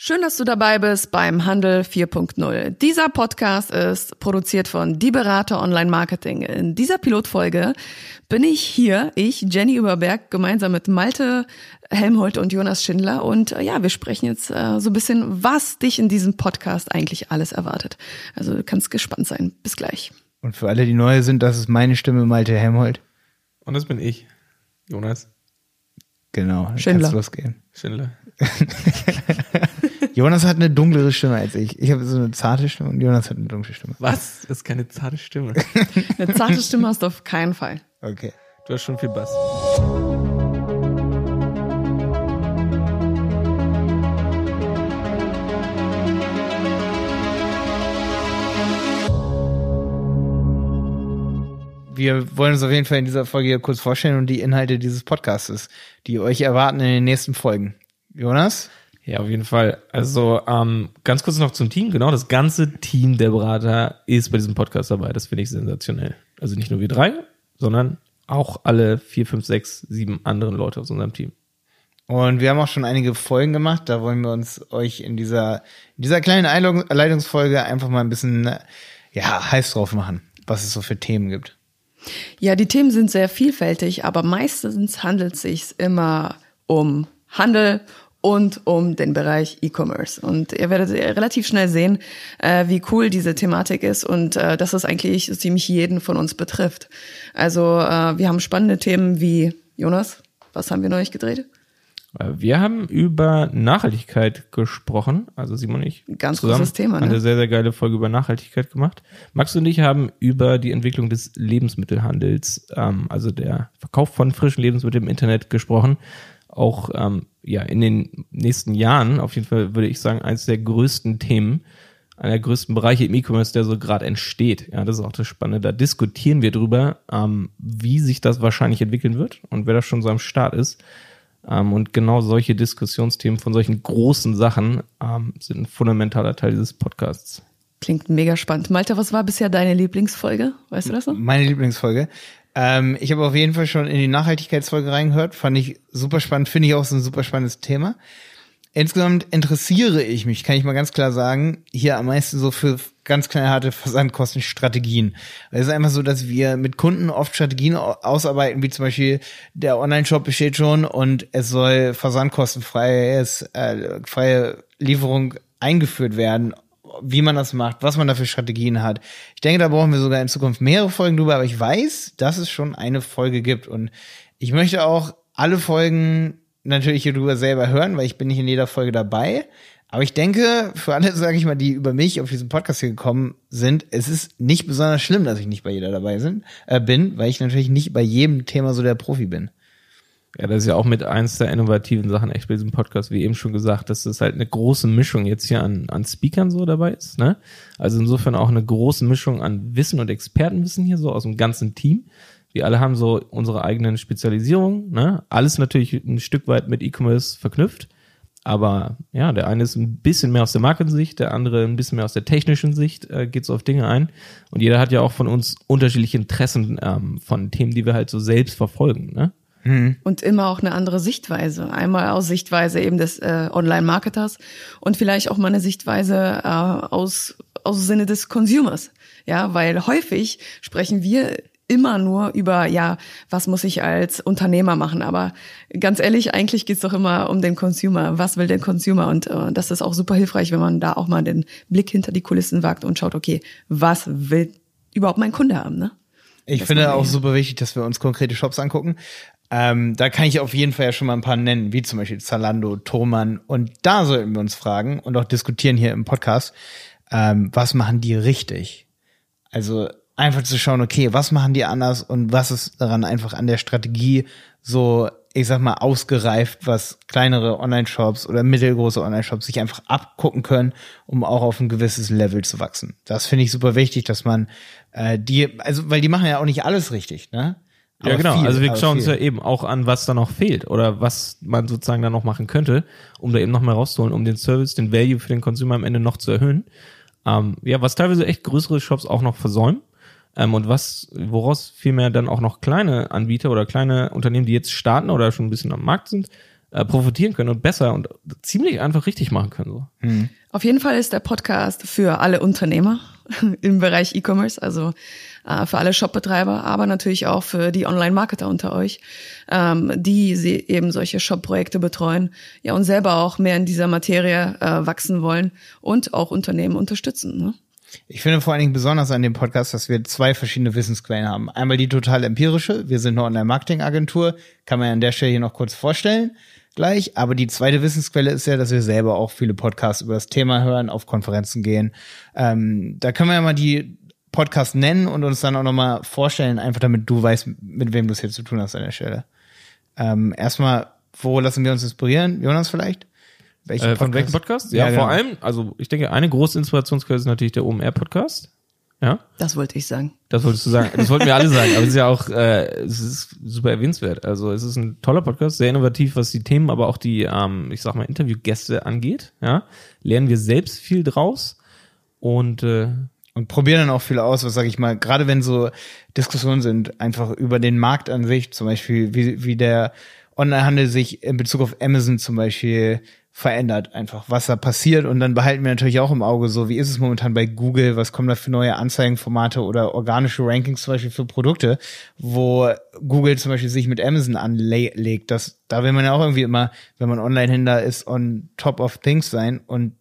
Schön, dass du dabei bist beim Handel 4.0. Dieser Podcast ist produziert von Die Berater Online Marketing. In dieser Pilotfolge bin ich hier, ich, Jenny Überberg, gemeinsam mit Malte Helmholt und Jonas Schindler. Und äh, ja, wir sprechen jetzt äh, so ein bisschen, was dich in diesem Podcast eigentlich alles erwartet. Also du kannst gespannt sein. Bis gleich. Und für alle, die neu sind, das ist meine Stimme, Malte Helmholt. Und das bin ich, Jonas. Genau, Schindler. kann's losgehen. Schindler. Jonas hat eine dunklere Stimme als ich. Ich habe so eine zarte Stimme und Jonas hat eine dunkle Stimme. Was? Das ist keine zarte Stimme. Eine zarte Stimme hast du auf keinen Fall. Okay. Du hast schon viel Bass. Wir wollen uns auf jeden Fall in dieser Folge hier kurz vorstellen und die Inhalte dieses Podcastes, die euch erwarten in den nächsten Folgen. Jonas? Ja, auf jeden Fall. Also ähm, ganz kurz noch zum Team. Genau, das ganze Team der Berater ist bei diesem Podcast dabei. Das finde ich sensationell. Also nicht nur wir drei, sondern auch alle vier, fünf, sechs, sieben anderen Leute aus unserem Team. Und wir haben auch schon einige Folgen gemacht. Da wollen wir uns euch in dieser, in dieser kleinen Einleitungsfolge einfach mal ein bisschen, ja, heiß drauf machen, was es so für Themen gibt. Ja, die Themen sind sehr vielfältig, aber meistens handelt es sich immer um Handel und um den Bereich E-Commerce. Und ihr werdet relativ schnell sehen, äh, wie cool diese Thematik ist und äh, dass es eigentlich so ziemlich jeden von uns betrifft. Also äh, wir haben spannende Themen wie Jonas. Was haben wir neulich gedreht? Äh, Wir haben über Nachhaltigkeit gesprochen, also Simon und ich. Ganz zusammen großes Thema, ne? Eine sehr, sehr geile Folge über Nachhaltigkeit gemacht. Max und ich haben über die Entwicklung des Lebensmittelhandels, ähm, also der Verkauf von frischen Lebensmitteln im Internet gesprochen. Auch ähm, ja in den nächsten Jahren, auf jeden Fall würde ich sagen, eines der größten Themen, einer der größten Bereiche im E-Commerce, der so gerade entsteht. Ja, das ist auch das Spannende. Da diskutieren wir drüber, ähm, wie sich das wahrscheinlich entwickeln wird und wer da schon so am Start ist. Ähm, und genau solche Diskussionsthemen von solchen großen Sachen ähm, sind ein fundamentaler Teil dieses Podcasts. Klingt mega spannend. Malte, was war bisher deine Lieblingsfolge? Weißt du das noch? Meine Lieblingsfolge. Ähm, ich habe auf jeden Fall schon in die Nachhaltigkeitsfolge reingehört. Fand ich super spannend. Finde ich auch so ein super spannendes Thema. Insgesamt interessiere ich mich, kann ich mal ganz klar sagen, hier am meisten so für ganz knallharte Versandkostenstrategien. Weil es ist einfach so, dass wir mit Kunden oft Strategien au- ausarbeiten, wie zum Beispiel der Online-Shop besteht schon und es soll versandkostenfreies, äh, freie Lieferung eingeführt werden wie man das macht, was man da für Strategien hat. Ich denke, da brauchen wir sogar in Zukunft mehrere Folgen drüber, aber ich weiß, dass es schon eine Folge gibt und ich möchte auch alle Folgen natürlich hier drüber selber hören, weil ich bin nicht in jeder Folge dabei. Aber ich denke, für alle, sage ich mal, die über mich auf diesen Podcast hier gekommen sind, es ist nicht besonders schlimm, dass ich nicht bei jeder dabei sind, äh, bin, weil ich natürlich nicht bei jedem Thema so der Profi bin. Ja, das ist ja auch mit eins der innovativen Sachen echt bei diesem Podcast, wie eben schon gesagt, dass es halt eine große Mischung jetzt hier an, an Speakern so dabei ist. Ne? Also insofern auch eine große Mischung an Wissen und Expertenwissen hier so aus dem ganzen Team. Wir alle haben so unsere eigenen Spezialisierungen. Ne? Alles natürlich ein Stück weit mit E-Commerce verknüpft. Aber ja, der eine ist ein bisschen mehr aus der Markensicht, der andere ein bisschen mehr aus der technischen Sicht, äh, geht so auf Dinge ein. Und jeder hat ja auch von uns unterschiedliche Interessen ähm, von Themen, die wir halt so selbst verfolgen. Ne? Und immer auch eine andere Sichtweise. Einmal aus Sichtweise eben des äh, Online-Marketers und vielleicht auch mal eine Sichtweise äh, aus, aus Sinne des Consumers. Ja, weil häufig sprechen wir immer nur über, ja, was muss ich als Unternehmer machen? Aber ganz ehrlich, eigentlich geht's doch immer um den Consumer. Was will der Consumer? Und äh, das ist auch super hilfreich, wenn man da auch mal den Blick hinter die Kulissen wagt und schaut, okay, was will überhaupt mein Kunde haben, ne? Ich Das finde auch super wichtig, dass wir uns konkrete Shops angucken. Ähm, da kann ich auf jeden Fall ja schon mal ein paar nennen, wie zum Beispiel Zalando, Thomann. Und da sollten wir uns fragen und auch diskutieren hier im Podcast, ähm, was machen die richtig? Also einfach zu schauen, okay, was machen die anders und was ist daran einfach an der Strategie so, ich sag mal, ausgereift, was kleinere Online-Shops oder mittelgroße Online-Shops sich einfach abgucken können, um auch auf ein gewisses Level zu wachsen. Das finde ich super wichtig, dass man äh, die, also weil die machen ja auch nicht alles richtig, ne? Ja, genau. viel, also wir schauen uns viel. ja eben auch an, was da noch fehlt oder was man sozusagen da noch machen könnte, um da eben noch mal rauszuholen, um den Service, den Value für den Consumer am Ende noch zu erhöhen. Ähm, ja, was teilweise echt größere Shops auch noch versäumen. Ähm, und was, woraus vielmehr dann auch noch kleine Anbieter oder kleine Unternehmen, die jetzt starten oder schon ein bisschen am Markt sind, äh, profitieren können und besser und ziemlich einfach richtig machen können. So. Hm. Auf jeden Fall ist der Podcast für alle Unternehmer im Bereich E-Commerce, also äh, für alle Shopbetreiber, aber natürlich auch für die Online-Marketer unter euch, ähm, die sie eben solche Shop-Projekte betreuen, ja und selber auch mehr in dieser Materie äh, wachsen wollen und auch Unternehmen unterstützen. Ne? Ich finde vor allen Dingen besonders an dem Podcast, dass wir zwei verschiedene Wissensquellen haben. Einmal die total empirische, wir sind eine Online-Marketing-Agentur, kann man ja an der Stelle hier noch kurz vorstellen gleich. Aber die zweite Wissensquelle ist ja, dass wir selber auch viele Podcasts über das Thema hören, auf Konferenzen gehen. Ähm, da können wir ja mal die Podcasts nennen und uns dann auch nochmal vorstellen, einfach damit du weißt, mit wem du es hier zu tun hast an der Stelle. Ähm, erstmal, wo lassen wir uns inspirieren? Jonas vielleicht? Welche äh, von welchem Podcast? Ja, ja genau. vor allem, also ich denke, eine große Inspirationsquelle ist natürlich der OMR-Podcast. Ja? Das wollte ich sagen. Das wolltest du sagen. Das wollten wir alle sagen. Aber es ist ja auch, äh, es ist super erwähnenswert. Also es ist ein toller Podcast, sehr innovativ, was die Themen, aber auch die, ähm, ich sag mal, Interviewgäste angeht. Ja, lernen wir selbst viel draus und äh, und probieren dann auch viel aus, was sage ich mal, gerade wenn so Diskussionen sind, einfach über den Markt an sich, zum Beispiel, wie, wie der Onlinehandel sich in Bezug auf Amazon zum Beispiel verändert, einfach was da passiert. Und dann behalten wir natürlich auch im Auge so, wie ist es momentan bei Google, was kommen da für neue Anzeigenformate oder organische Rankings zum Beispiel für Produkte, wo Google zum Beispiel sich mit Amazon anlegt. Das, da will man ja auch irgendwie immer, wenn man Online-Händler ist, on top of things sein. Und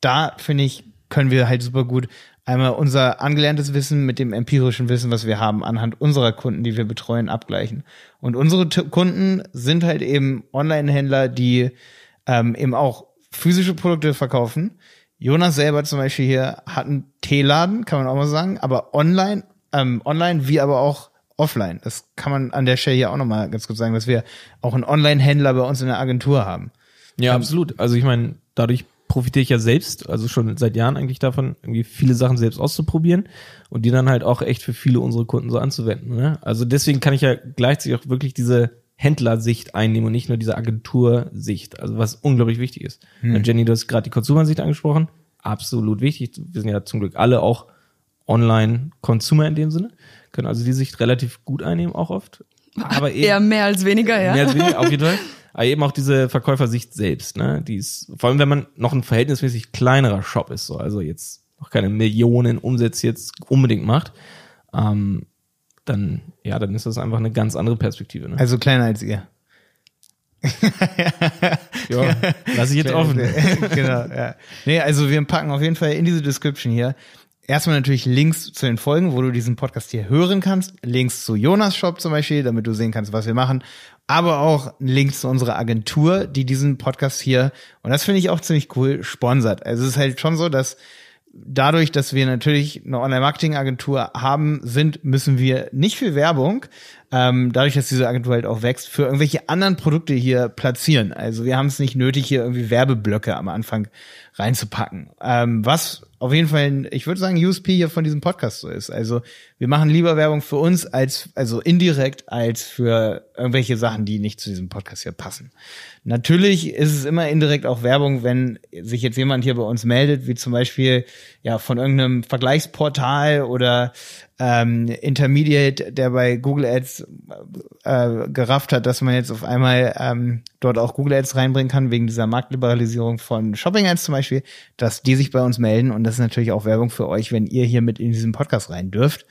da, finde ich, können wir halt super gut einmal unser angelerntes Wissen mit dem empirischen Wissen, was wir haben, anhand unserer Kunden, die wir betreuen, abgleichen. Und unsere Kunden sind halt eben Online-Händler, die ähm, eben auch physische Produkte verkaufen. Jonas selber zum Beispiel hier hat einen Teeladen, kann man auch mal sagen, aber online, ähm, online wie aber auch offline. Das kann man an der Stelle hier auch nochmal ganz kurz sagen, dass wir auch einen Online-Händler bei uns in der Agentur haben. Ja, ähm, absolut. Also ich meine, dadurch profitiere ich ja selbst, also schon seit Jahren eigentlich davon, irgendwie viele Sachen selbst auszuprobieren und die dann halt auch echt für viele unserer Kunden so anzuwenden. Ne? Also deswegen kann ich ja gleichzeitig auch wirklich diese Händlersicht einnehmen und nicht nur diese Agentursicht, also was unglaublich wichtig ist. Hm. Jenny, du hast gerade die Konsumersicht angesprochen, absolut wichtig. Wir sind ja zum Glück alle auch Online-Consumer in dem Sinne, können also die Sicht relativ gut einnehmen auch oft. Aber eben, eher mehr als weniger, ja. Mehr als weniger, auf jeden Fall. Aber eben auch diese Verkäufersicht selbst, ne? Die ist, vor allem wenn man noch ein verhältnismäßig kleinerer Shop ist, so, also jetzt noch keine Millionen Umsätze jetzt unbedingt macht, ähm, dann, ja, dann ist das einfach eine ganz andere Perspektive. Ne? Also kleiner als ihr. ja, lass ich jetzt offen. genau, ja. Nee, also wir packen auf jeden Fall in diese Description hier erstmal natürlich Links zu den Folgen, wo du diesen Podcast hier hören kannst. Links zu Jonas Shop zum Beispiel, damit du sehen kannst, was wir machen. Aber auch Links zu unserer Agentur, die diesen Podcast hier, und das finde ich auch ziemlich cool, sponsert. Also es ist halt schon so, dass dadurch, dass wir natürlich eine Online-Marketing-Agentur haben, sind, müssen wir nicht für Werbung, ähm, dadurch, dass diese Agentur halt auch wächst, für irgendwelche anderen Produkte hier platzieren. Also wir haben es nicht nötig, hier irgendwie Werbeblöcke am Anfang reinzupacken. Ähm, was auf jeden Fall, ich würde sagen, USP hier von diesem Podcast so ist. Also wir machen lieber Werbung für uns als, also indirekt als für irgendwelche Sachen, die nicht zu diesem Podcast hier passen. Natürlich ist es immer indirekt auch Werbung, wenn sich jetzt jemand hier bei uns meldet, wie zum Beispiel ja von irgendeinem Vergleichsportal oder ähm, Intermediate, der bei Google Ads äh, gerafft hat, dass man jetzt auf einmal ähm, dort auch Google Ads reinbringen kann, wegen dieser Marktliberalisierung von Shopping Ads zum Beispiel, dass die sich bei uns melden und das ist natürlich auch Werbung für euch, wenn ihr hier mit in diesen Podcast rein dürft.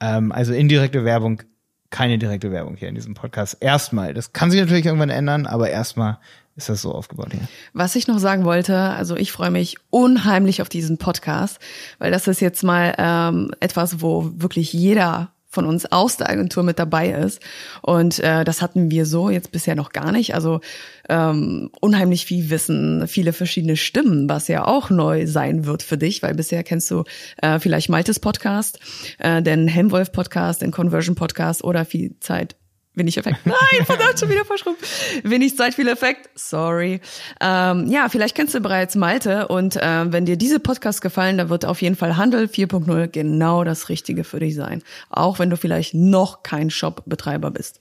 Ähm, also indirekte Werbung, keine direkte Werbung hier in diesem Podcast. Erstmal, das kann sich natürlich irgendwann ändern, aber erstmal ist das so aufgebaut hier. Was ich noch sagen wollte, also ich freue mich unheimlich auf diesen Podcast, weil das ist jetzt mal ähm, etwas, wo wirklich jeder von uns aus der Agentur mit dabei ist. Und äh, das hatten wir so jetzt bisher noch gar nicht. Also ähm, unheimlich viel Wissen, viele verschiedene Stimmen, was ja auch neu sein wird für dich, weil bisher kennst du äh, vielleicht Maltes Podcast, äh, den Helmwolf Podcast, den Conversion Podcast oder viel Zeit Wenig Effekt. Nein, verdammt, schon wieder verschrubbt. Wenig Zeit, viel Effekt. Sorry. Ähm, ja, vielleicht kennst du bereits Malte und äh, wenn dir diese Podcast gefallen, dann wird auf jeden Fall Handel 4.0 genau das Richtige für dich sein. Auch wenn du vielleicht noch kein Shop-Betreiber bist.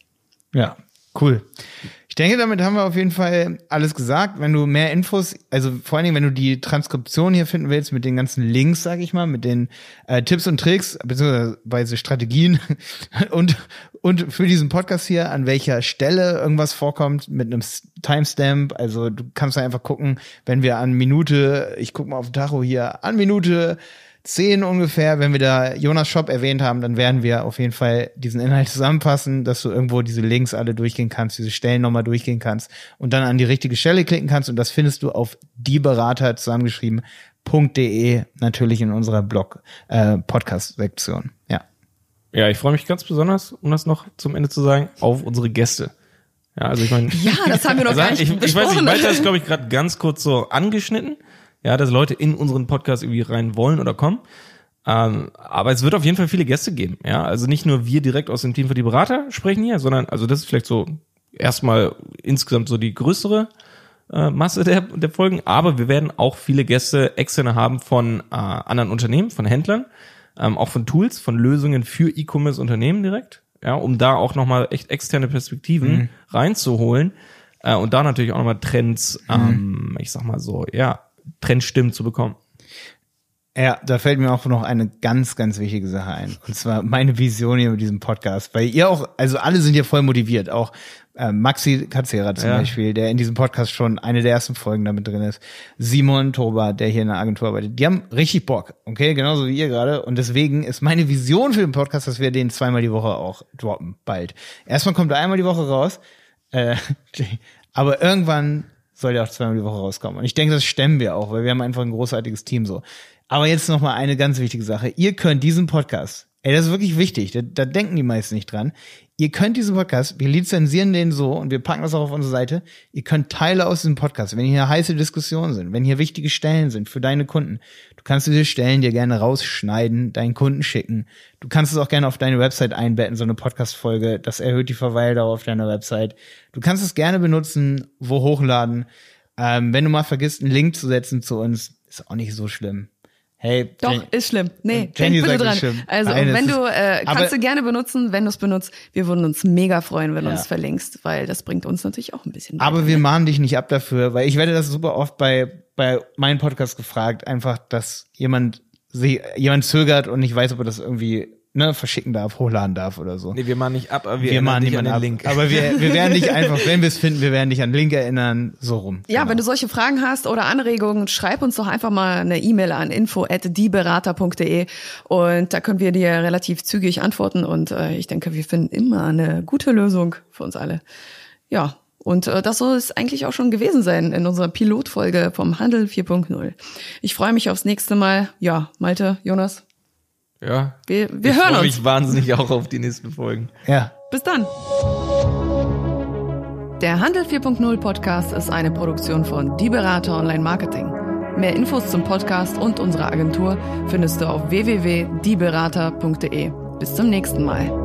Ja, Cool. Ich denke, damit haben wir auf jeden Fall alles gesagt. Wenn du mehr Infos, also vor allen Dingen, wenn du die Transkription hier finden willst mit den ganzen Links, sag ich mal, mit den äh, Tipps und Tricks beziehungsweise Strategien und und für diesen Podcast hier, an welcher Stelle irgendwas vorkommt mit einem Timestamp. Also du kannst einfach gucken, wenn wir an Minute, ich guck mal auf Tacho hier, an Minute 10 ungefähr, wenn wir da Jonas Shop erwähnt haben, dann werden wir auf jeden Fall diesen Inhalt zusammenfassen, dass du irgendwo diese Links alle durchgehen kannst, diese Stellen nochmal durchgehen kannst und dann an die richtige Stelle klicken kannst und das findest du auf dieberater zusammengeschrieben.de natürlich in unserer Blog äh, Podcast Sektion. Ja. Ja, ich freue mich ganz besonders, um das noch zum Ende zu sagen, auf unsere Gäste. Ja, also ich meine, Ja, das haben wir noch also gar nicht ich, ich weiß besprochen. nicht, Walter ist glaube ich gerade ganz kurz so angeschnitten, ja, dass Leute in unseren Podcast irgendwie rein wollen oder kommen. Ähm, aber es wird auf jeden Fall viele Gäste geben, ja. Also nicht nur wir direkt aus dem Team für die Berater sprechen hier, sondern also das ist vielleicht so erstmal insgesamt so die größere äh, Masse der, der Folgen. Aber wir werden auch viele Gäste externe haben von äh, anderen Unternehmen, von Händlern, ähm, auch von Tools, von Lösungen für E-Commerce-Unternehmen direkt, ja, um da auch nochmal echt externe Perspektiven reinzuholen äh, und da natürlich auch nochmal Trends, ähm, ich sag mal so, ja, Trendstimmen zu bekommen. Ja, da fällt mir auch noch eine ganz, ganz wichtige Sache ein. Und zwar meine Vision hier mit diesem Podcast. Weil ihr auch, also alle sind hier voll motiviert. Auch äh, Maxi Katzera zum Ja. Beispiel, der in diesem Podcast schon eine der ersten Folgen damit drin ist. Simon Toba, der hier in der Agentur arbeitet. Die haben richtig Bock, okay? Genauso wie ihr gerade. Und deswegen ist meine Vision für den Podcast, dass wir den zweimal die Woche auch droppen, bald. Erstmal kommt er einmal die Woche raus. Äh, aber irgendwann soll der auch zweimal die Woche rauskommen. Und ich denke, das stemmen wir auch, weil wir haben einfach ein großartiges Team so. Aber jetzt noch mal eine ganz wichtige Sache. Ihr könnt diesen Podcast, ey, das ist wirklich wichtig, da, da denken die meisten nicht dran. Ihr könnt diesen Podcast, wir lizenzieren den so und wir packen das auch auf unsere Seite. Ihr könnt Teile aus diesem Podcast, wenn hier heiße Diskussionen sind, wenn hier wichtige Stellen sind für deine Kunden, du kannst diese Stellen dir gerne rausschneiden, deinen Kunden schicken. Du kannst es auch gerne auf deine Website einbetten, so eine Podcast-Folge. Das erhöht die Verweildauer auf deiner Website. Du kannst es gerne benutzen, wo hochladen. Ähm, wenn du mal vergisst, einen Link zu setzen zu uns, ist auch nicht so schlimm. Hey, Doch, Jen- ist schlimm. Nee, Jenny bitte dran. schlimm. Also, Nein, wenn du, äh, kannst du gerne benutzen, wenn du es benutzt. Wir würden uns mega freuen, wenn du Ja. uns verlinkst, weil das bringt uns natürlich auch ein bisschen Aber weiter. wir mahnen dich nicht ab dafür, weil ich werde das super oft bei, bei meinem Podcast gefragt, einfach, dass jemand, sie, jemand zögert und nicht weiß, ob er das irgendwie, ne, verschicken darf, hochladen darf oder so. Nee, wir machen nicht ab, aber wir, wir dich niemanden an ab. den Link. Aber wir, wir werden dich einfach, wenn wir es finden, wir werden dich an den Link erinnern, so rum. Ja, Genau. wenn du solche Fragen hast oder Anregungen, schreib uns doch einfach mal eine E-Mail an info@dieberater.de und da können wir dir relativ zügig antworten und äh, ich denke, wir finden immer eine gute Lösung für uns alle. Ja, und äh, das soll es eigentlich auch schon gewesen sein in unserer Pilotfolge vom Handel 4.0. Ich freue mich aufs nächste Mal. Ja, Malte, Jonas, ja. wir, wir ich hören freue uns. mich wahnsinnig auch auf die nächsten Folgen. Ja. Bis dann. Der Handel 4.0 Podcast ist eine Produktion von Die Berater Online Marketing. Mehr Infos zum Podcast und unserer Agentur findest du auf www.dieberater.de. Bis zum nächsten Mal.